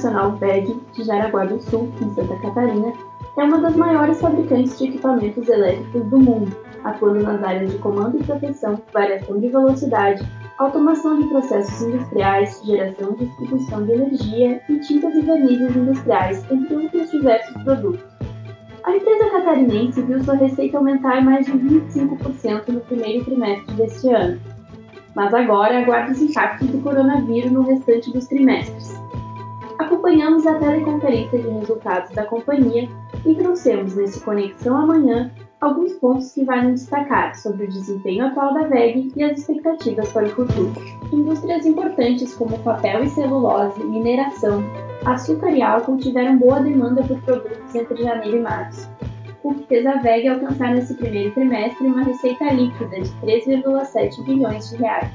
Multinacional VEG, de Jaraguá do Sul, em Santa Catarina, é uma das maiores fabricantes de equipamentos elétricos do mundo, atuando nas áreas de comando e proteção, variação de velocidade, automação de processos industriais, geração e distribuição de energia e tintas e vernizes industriais, entre outros diversos produtos. A empresa catarinense viu sua receita aumentar mais de 25% no primeiro trimestre deste ano, mas agora aguarda os impactos do coronavírus no restante dos trimestres. Acompanhamos a teleconferência de resultados da companhia e trouxemos nesse Conexão Amanhã alguns pontos que valem destacar sobre o desempenho atual da VEG e as expectativas para o futuro. Indústrias importantes como papel e celulose, mineração, açúcar e álcool tiveram boa demanda por produtos entre janeiro e março, o que fez a VEG alcançar nesse primeiro trimestre uma receita líquida de 3,7 bilhões de reais.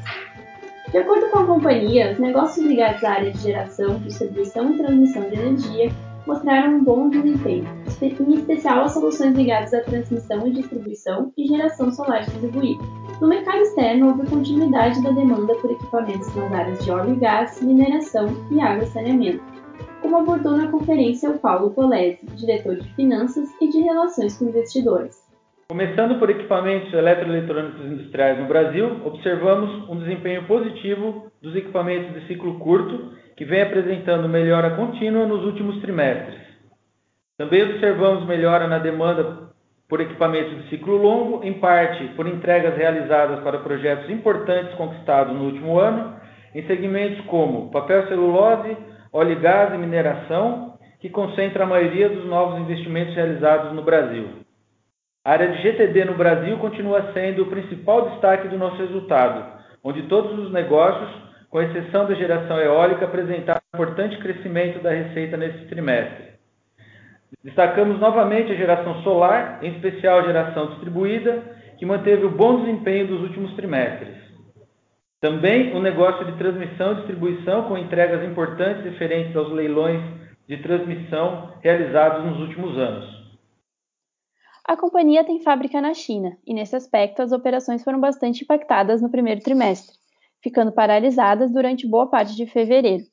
De acordo com a companhia, os negócios ligados à área de geração, distribuição e transmissão de energia mostraram um bom desempenho, em especial as soluções ligadas à transmissão e distribuição e geração solar distribuída. No mercado externo, houve continuidade da demanda por equipamentos nas áreas de óleo e gás, mineração e água e saneamento, como abordou na conferência o Paulo Polese, diretor de Finanças e de Relações com Investidores. Começando por equipamentos eletroeletrônicos industriais no Brasil, observamos um desempenho positivo dos equipamentos de ciclo curto que vem apresentando melhora contínua nos últimos trimestres. Também observamos melhora na demanda por equipamentos de ciclo longo, em parte por entregas realizadas para projetos importantes conquistados no último ano, em segmentos como papel celulose, óleo e gás e mineração, que concentra a maioria dos novos investimentos realizados no Brasil. A área de GTD no Brasil continua sendo o principal destaque do nosso resultado, onde todos os negócios com exceção da geração eólica, apresentaram importante crescimento da receita nesse trimestre. Destacamos novamente a geração solar, em especial a geração distribuída, que manteve o bom desempenho dos últimos trimestres. Também o negócio de transmissão e distribuição, com entregas importantes referentes aos leilões de transmissão realizados nos últimos anos. A companhia tem fábrica na China e, nesse aspecto, as operações foram bastante impactadas no primeiro trimestre ficando paralisadas durante boa parte de fevereiro.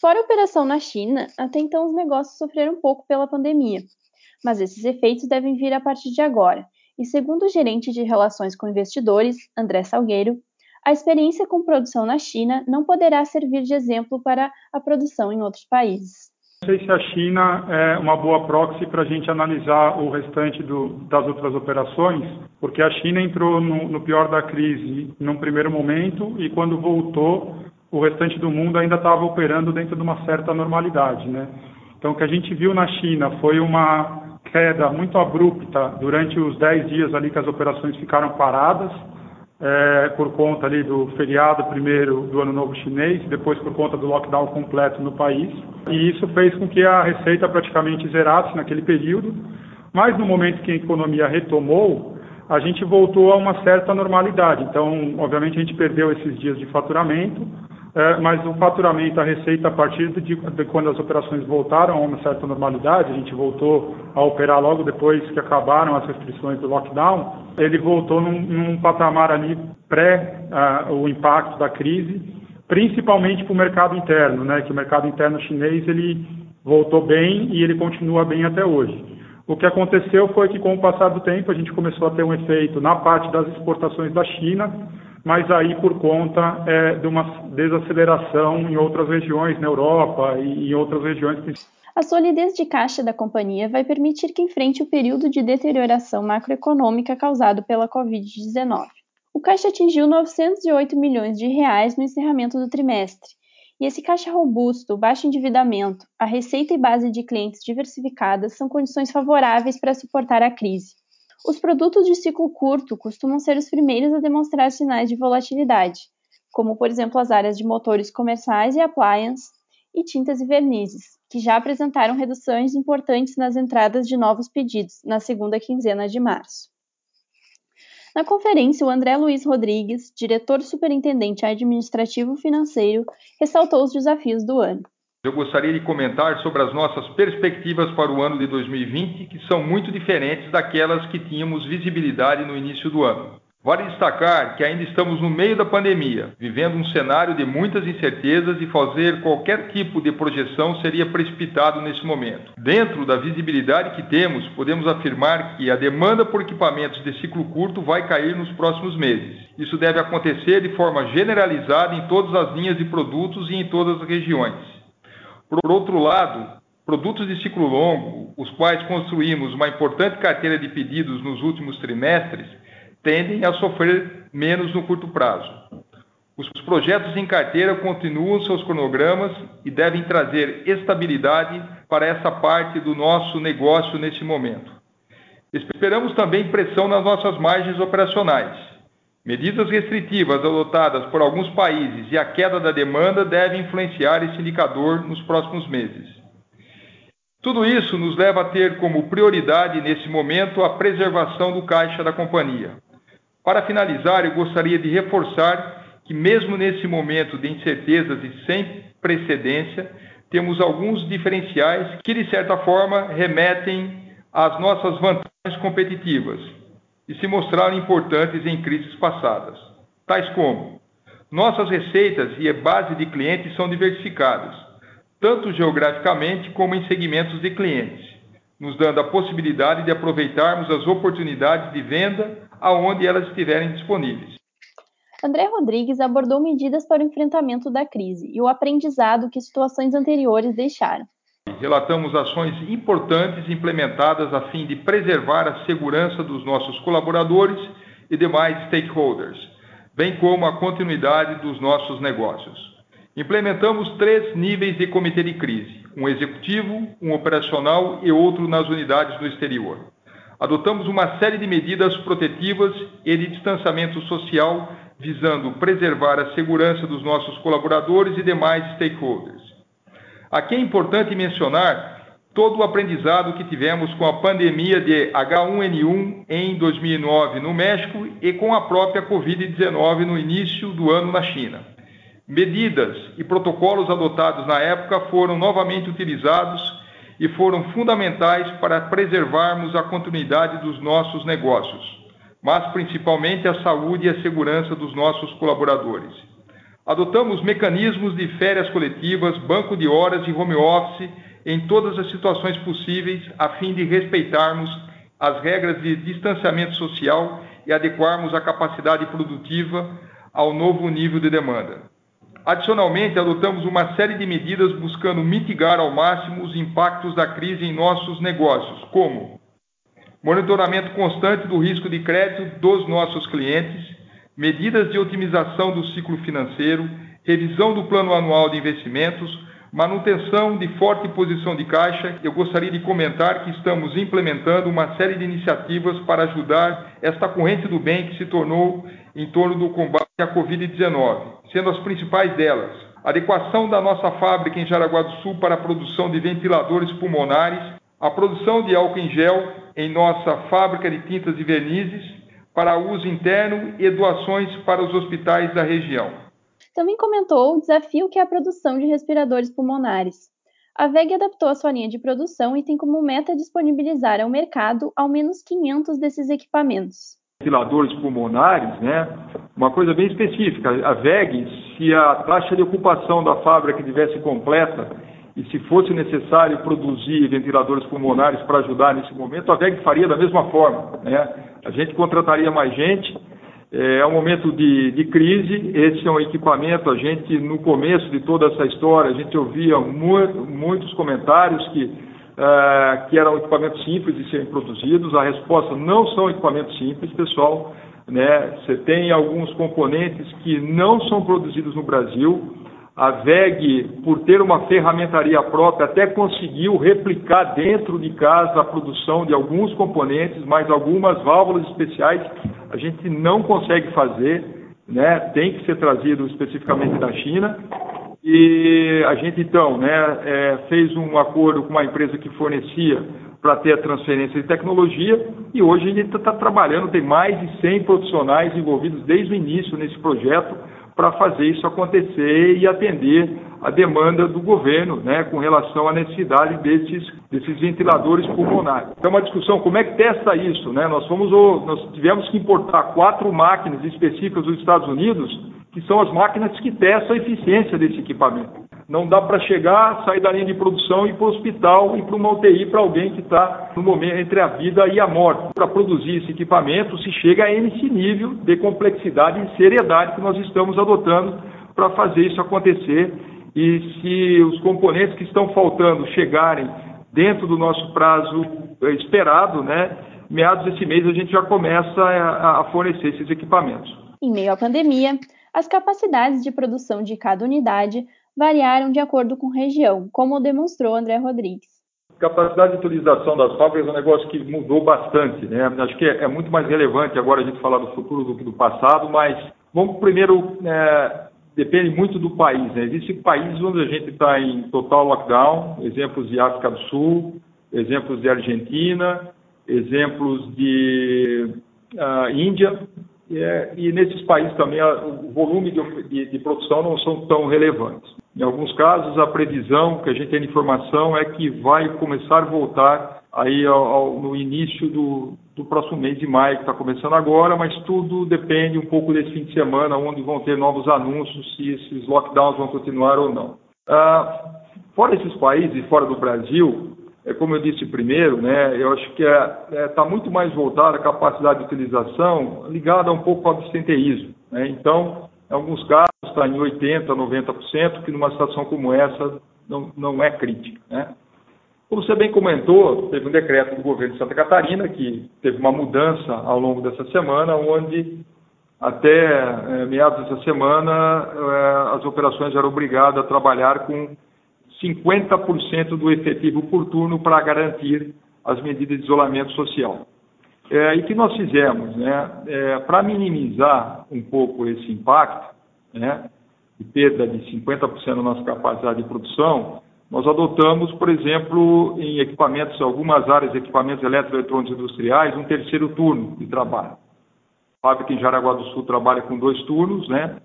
Fora a operação na China, até então os negócios sofreram um pouco pela pandemia, mas esses efeitos devem vir a partir de agora. E segundo o gerente de relações com investidores, André Salgueiro, a experiência com produção na China não poderá servir de exemplo para a produção em outros países. Sei se a China é uma boa proxy para a gente analisar o restante do, das outras operações, porque a China entrou no, no pior da crise num primeiro momento e quando voltou, o restante do mundo ainda estava operando dentro de uma certa normalidade, né? Então, o que a gente viu na China foi uma queda muito abrupta durante os 10 dias ali que as operações ficaram paradas, é, por conta ali do feriado primeiro do Ano Novo Chinês, depois por conta do lockdown completo no país. E isso fez com que a receita praticamente zerasse naquele período. Mas no momento que a economia retomou, a gente voltou a uma certa normalidade. Então, obviamente, a gente perdeu esses dias de faturamento, é, mas o faturamento, a receita, a partir de, de, quando as operações voltaram a uma certa normalidade, a gente voltou a operar logo depois que acabaram as restrições do lockdown, ele voltou num, num patamar ali pré uh, o impacto da crise, principalmente para o mercado interno, né, que o mercado interno chinês ele voltou bem e ele continua bem até hoje. O que aconteceu foi que, com o passar do tempo, a gente começou a ter um efeito na parte das exportações da China, mas aí por conta é, de uma desaceleração em outras regiões na Europa e em outras regiões. A solidez de caixa da companhia vai permitir que enfrente o período de deterioração macroeconômica causado pela Covid-19. O caixa atingiu 908 milhões de reais no encerramento do trimestre, e esse caixa robusto, baixo endividamento, a receita e base de clientes diversificadas são condições favoráveis para suportar a crise. Os produtos de ciclo curto costumam ser os primeiros a demonstrar sinais de volatilidade, como por exemplo as áreas de motores comerciais e appliance e tintas e vernizes, que já apresentaram reduções importantes nas entradas de novos pedidos na segunda quinzena de março. Na conferência, o André Luiz Rodrigues, diretor superintendente administrativo financeiro, ressaltou os desafios do ano eu gostaria de comentar sobre as nossas perspectivas para o ano de 2020, que são muito diferentes daquelas que tínhamos visibilidade no início do ano. Vale destacar que ainda estamos no meio da pandemia, vivendo um cenário de muitas incertezas e fazer qualquer tipo de projeção seria precipitado nesse momento. Dentro da visibilidade que temos, podemos afirmar que a demanda por equipamentos de ciclo curto vai cair nos próximos meses. Isso deve acontecer de forma generalizada em todas as linhas de produtos e em todas as regiões. Por outro lado, produtos de ciclo longo, os quais construímos uma importante carteira de pedidos nos últimos trimestres, tendem a sofrer menos no curto prazo. Os projetos em carteira continuam seus cronogramas e devem trazer estabilidade para essa parte do nosso negócio nesse momento. Esperamos também pressão nas nossas margens operacionais. Medidas restritivas adotadas por alguns países e a queda da demanda devem influenciar esse indicador nos próximos meses. Tudo isso nos leva a ter como prioridade nesse momento a preservação do caixa da companhia. Para finalizar, eu gostaria de reforçar que, mesmo nesse momento de incertezas e sem precedência, temos alguns diferenciais que, de certa forma, remetem às nossas vantagens competitivas e se mostraram importantes em crises passadas, tais como nossas receitas e a base de clientes são diversificadas, tanto geograficamente como em segmentos de clientes, nos dando a possibilidade de aproveitarmos as oportunidades de venda aonde elas estiverem disponíveis. André Rodrigues abordou medidas para o enfrentamento da crise e o aprendizado que situações anteriores deixaram. Relatamos ações importantes implementadas a fim de preservar a segurança dos nossos colaboradores e demais stakeholders, bem como a continuidade dos nossos negócios. Implementamos três níveis de comitê de crise: um executivo, um operacional e outro nas unidades do exterior adotamos uma série de medidas protetivas e de distanciamento social, visando preservar a segurança dos nossos colaboradores e demais stakeholders. Aqui é importante mencionar todo o aprendizado que tivemos com a pandemia de H1N1 em 2009 no México e com a própria Covid-19 no início do ano na China. Medidas e protocolos adotados na época foram novamente utilizados e foram fundamentais para preservarmos a continuidade dos nossos negócios, mas principalmente a saúde e a segurança dos nossos colaboradores. Adotamos mecanismos de férias coletivas, banco de horas e home office em todas as situações possíveis, a fim de respeitarmos as regras de distanciamento social e adequarmos a capacidade produtiva ao novo nível de demanda. Adicionalmente, adotamos uma série de medidas buscando mitigar ao máximo os impactos da crise em nossos negócios, como monitoramento constante do risco de crédito dos nossos clientes, medidas de otimização do ciclo financeiro, revisão do plano anual de investimentos, manutenção de forte posição de caixa. Eu gostaria de comentar que estamos implementando uma série de iniciativas para ajudar esta corrente do bem que se tornou em torno do combate à Covid-19 sendo as principais delas adequação da nossa fábrica em Jaraguá do Sul para a produção de ventiladores pulmonares, a produção de álcool em gel em nossa fábrica de tintas e vernizes para uso interno e doações para os hospitais da região. Também comentou o desafio que é a produção de respiradores pulmonares. A VEG adaptou a sua linha de produção e tem como meta disponibilizar ao mercado ao menos 500 desses equipamentos ventiladores pulmonares, né? Uma coisa bem específica. A VEG, se a taxa de ocupação da fábrica estivesse completa e se fosse necessário produzir ventiladores pulmonares para ajudar nesse momento, a VEG faria da mesma forma, né? A gente contrataria mais gente. É, é um momento de, de crise. Esse é um equipamento. A gente, no começo de toda essa história, a gente ouvia muito, muitos comentários que uh, que eram equipamentos simples de serem produzidos. A resposta não são equipamentos simples, pessoal. Né? Você tem alguns componentes que não são produzidos no Brasil. A VEG, por ter uma ferramentaria própria, até conseguiu replicar dentro de casa a produção de alguns componentes, mas algumas válvulas especiais a gente não consegue fazer, né? tem que ser trazido especificamente da China. E a gente, então, né, é, fez um acordo com uma empresa que fornecia para ter a transferência de tecnologia e hoje a gente está trabalhando, tem mais de 100 profissionais envolvidos desde o início nesse projeto, para fazer isso acontecer e atender a demanda do governo, né, com relação à necessidade desses, desses ventiladores pulmonares. Então, uma discussão, como é que testa isso, né? Nós fomos, nós tivemos que importar quatro máquinas específicas dos Estados Unidos, que são as máquinas que testam a eficiência desse equipamento. Não dá para chegar, sair da linha de produção e ir para o hospital e para uma UTI para alguém que está no momento entre a vida e a morte. Para produzir esse equipamento, se chega a esse nível de complexidade e seriedade que nós estamos adotando para fazer isso acontecer. E se os componentes que estão faltando chegarem dentro do nosso prazo eh, esperado, né, meados desse mês a gente já começa a, a fornecer esses equipamentos. Em meio à pandemia, as capacidades de produção de cada unidade variaram de acordo com região, como demonstrou André Rodrigues. Capacidade de utilização das fábricas é um negócio que mudou bastante, né? Acho que é, é muito mais relevante agora a gente falar do futuro do que do passado, mas vamos primeiro é, depende muito do país. Né? Existem países onde a gente está em total lockdown, exemplos de África do Sul, exemplos de Argentina, exemplos de uh, Índia, é, e nesses países também a, o volume de, de, de, produção não são tão relevantes. Em alguns casos, a previsão que a gente tem de informação é que vai começar a voltar aí ao, ao, no início do, do próximo mês de maio, que está começando agora, mas tudo depende um pouco desse fim de semana, onde vão ter novos anúncios, se esses lockdowns vão continuar ou não. Ah, fora esses países, fora do Brasil, é, como eu disse primeiro, né, eu acho que está é, é, tá muito mais voltada a capacidade de utilização ligada um pouco ao absenteísmo. Né? Então, em alguns casos está em 80%, 90%, que numa situação como essa não, não é crítica. Né? Como você bem comentou, teve um decreto do governo de Santa Catarina que teve uma mudança ao longo dessa semana, onde até é, meados dessa semana é, as operações eram obrigadas a trabalhar com 50% do efetivo por turno para garantir as medidas de isolamento social. É, e que nós fizemos, né, é, para minimizar um pouco esse impacto, né, de perda de 50% da nossa capacidade de produção, nós adotamos, por exemplo, em equipamentos, algumas áreas de equipamentos eletroeletrônicos industriais, um terceiro turno de trabalho. A fábrica em Jaraguá do Sul trabalha com dois turnos, né,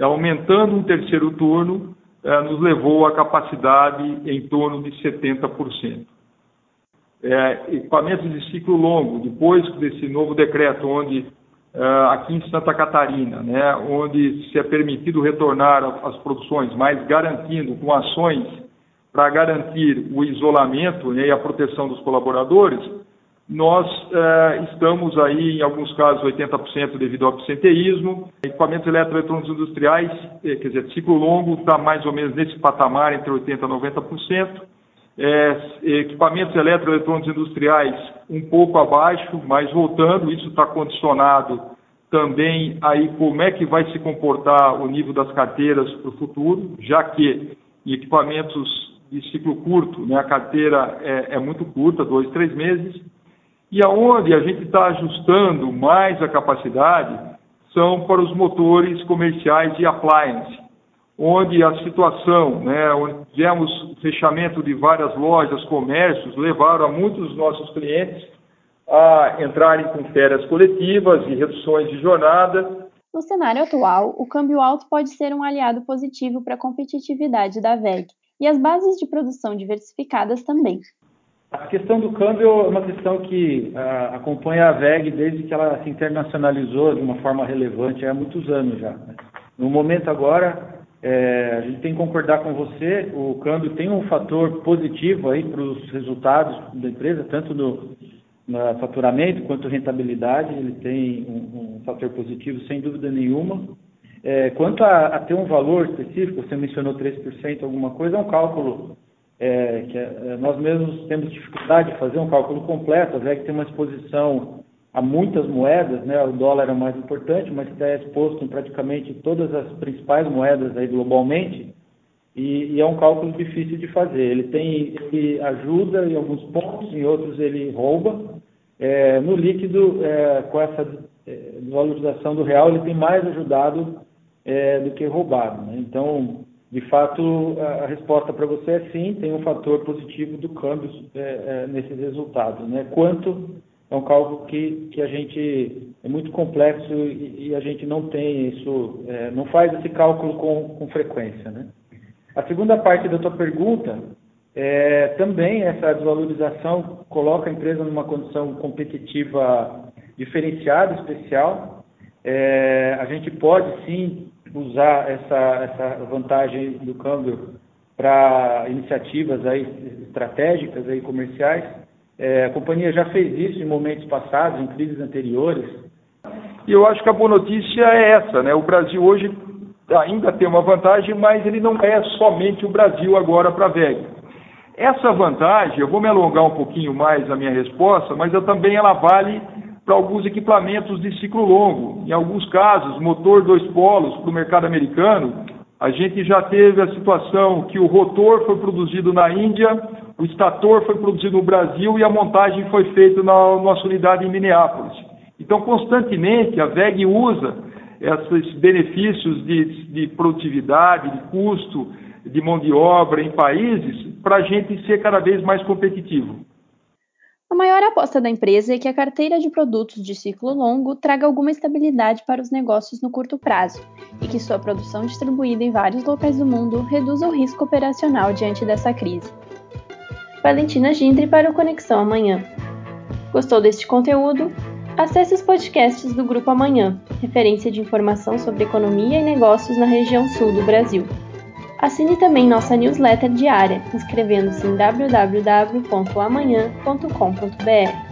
aumentando um terceiro turno, é, nos levou a capacidade em torno de 70%. É, equipamentos de ciclo longo, depois desse novo decreto, onde é, aqui em Santa Catarina, né, onde se é permitido retornar as produções, mas garantindo com ações para garantir o isolamento né, e a proteção dos colaboradores, nós eh, estamos aí, em alguns casos, 80% devido ao absenteísmo. Equipamentos eletroeletrônicos industriais, eh, quer dizer, ciclo longo está mais ou menos nesse patamar, entre 80% e 90%. É, equipamentos eletroeletrônicos industriais um pouco abaixo, mas voltando, isso está condicionado também aí como é que vai se comportar o nível das carteiras para o futuro, já que em equipamentos de ciclo curto, né, a carteira é, é muito curta, dois, três meses, e aonde a gente está ajustando mais a capacidade são para os motores comerciais de appliance, onde a situação, né, onde tivemos fechamento de várias lojas, comércios, levaram a muitos dos nossos clientes a entrarem com férias coletivas e reduções de jornada. No cenário atual, o câmbio alto pode ser um aliado positivo para a competitividade da VEG e as bases de produção diversificadas também. A questão do câmbio é uma questão que uh, acompanha a VEG desde que ela se internacionalizou de uma forma relevante há muitos anos já. Né? No momento agora, é, a gente tem que concordar com você, o câmbio tem um fator positivo aí para os resultados da empresa, tanto no, no faturamento quanto rentabilidade, ele tem um, um fator positivo sem dúvida nenhuma. É, quanto a, a, ter um valor específico, você mencionou 3%, alguma coisa, é um cálculo é, que é, nós mesmos temos dificuldade de fazer um cálculo completo, a VEG tem uma exposição a muitas moedas, né? o dólar é o mais importante, mas está exposto em praticamente todas as principais moedas aí globalmente, e, e, é um cálculo difícil de fazer. Ele tem, ele ajuda em alguns pontos, em outros ele rouba. É, no líquido, é, com essa é, valorização do real, ele tem mais ajudado é, do que roubado. Né? Então, de fato, a resposta para você é sim, tem um fator positivo do câmbio é, é, nesses resultados. Né? Quanto é um cálculo que, que a gente é muito complexo e, e, a gente não tem isso, é, não faz esse cálculo com, com frequência. Né? A segunda parte da tua pergunta, é, também essa desvalorização coloca a empresa numa condição competitiva diferenciada, especial. É, a gente pode sim usar essa, essa vantagem do câmbio para iniciativas aí estratégicas aí comerciais. É, a companhia já fez isso em momentos passados, em crises anteriores. E eu acho que a boa notícia é essa, né? O Brasil hoje ainda tem uma vantagem, mas ele não é somente o Brasil agora para a VEG. Essa vantagem, eu vou me alongar um pouquinho mais na minha resposta, mas eu também ela vale para alguns equipamentos de ciclo longo. Em alguns casos, motor dois polos para o mercado americano, a gente já teve a situação que o rotor foi produzido na Índia, o estator foi produzido no Brasil e a montagem foi feita na nossa unidade em Minneapolis. Então, constantemente, a VEG usa esses benefícios de, de produtividade, de custo, de mão de obra em países para a gente ser cada vez mais competitivo. A maior aposta da empresa é que a carteira de produtos de ciclo longo traga alguma estabilidade para os negócios no curto prazo e que sua produção distribuída em vários locais do mundo reduza o risco operacional diante dessa crise. Valentina Gindri para o Conexão Amanhã. Gostou deste conteúdo? Acesse os podcasts do Grupo Amanhã, referência de informação sobre economia e negócios na região sul do Brasil. Assine também nossa newsletter diária, inscrevendo-se em www.amanhã.com.br.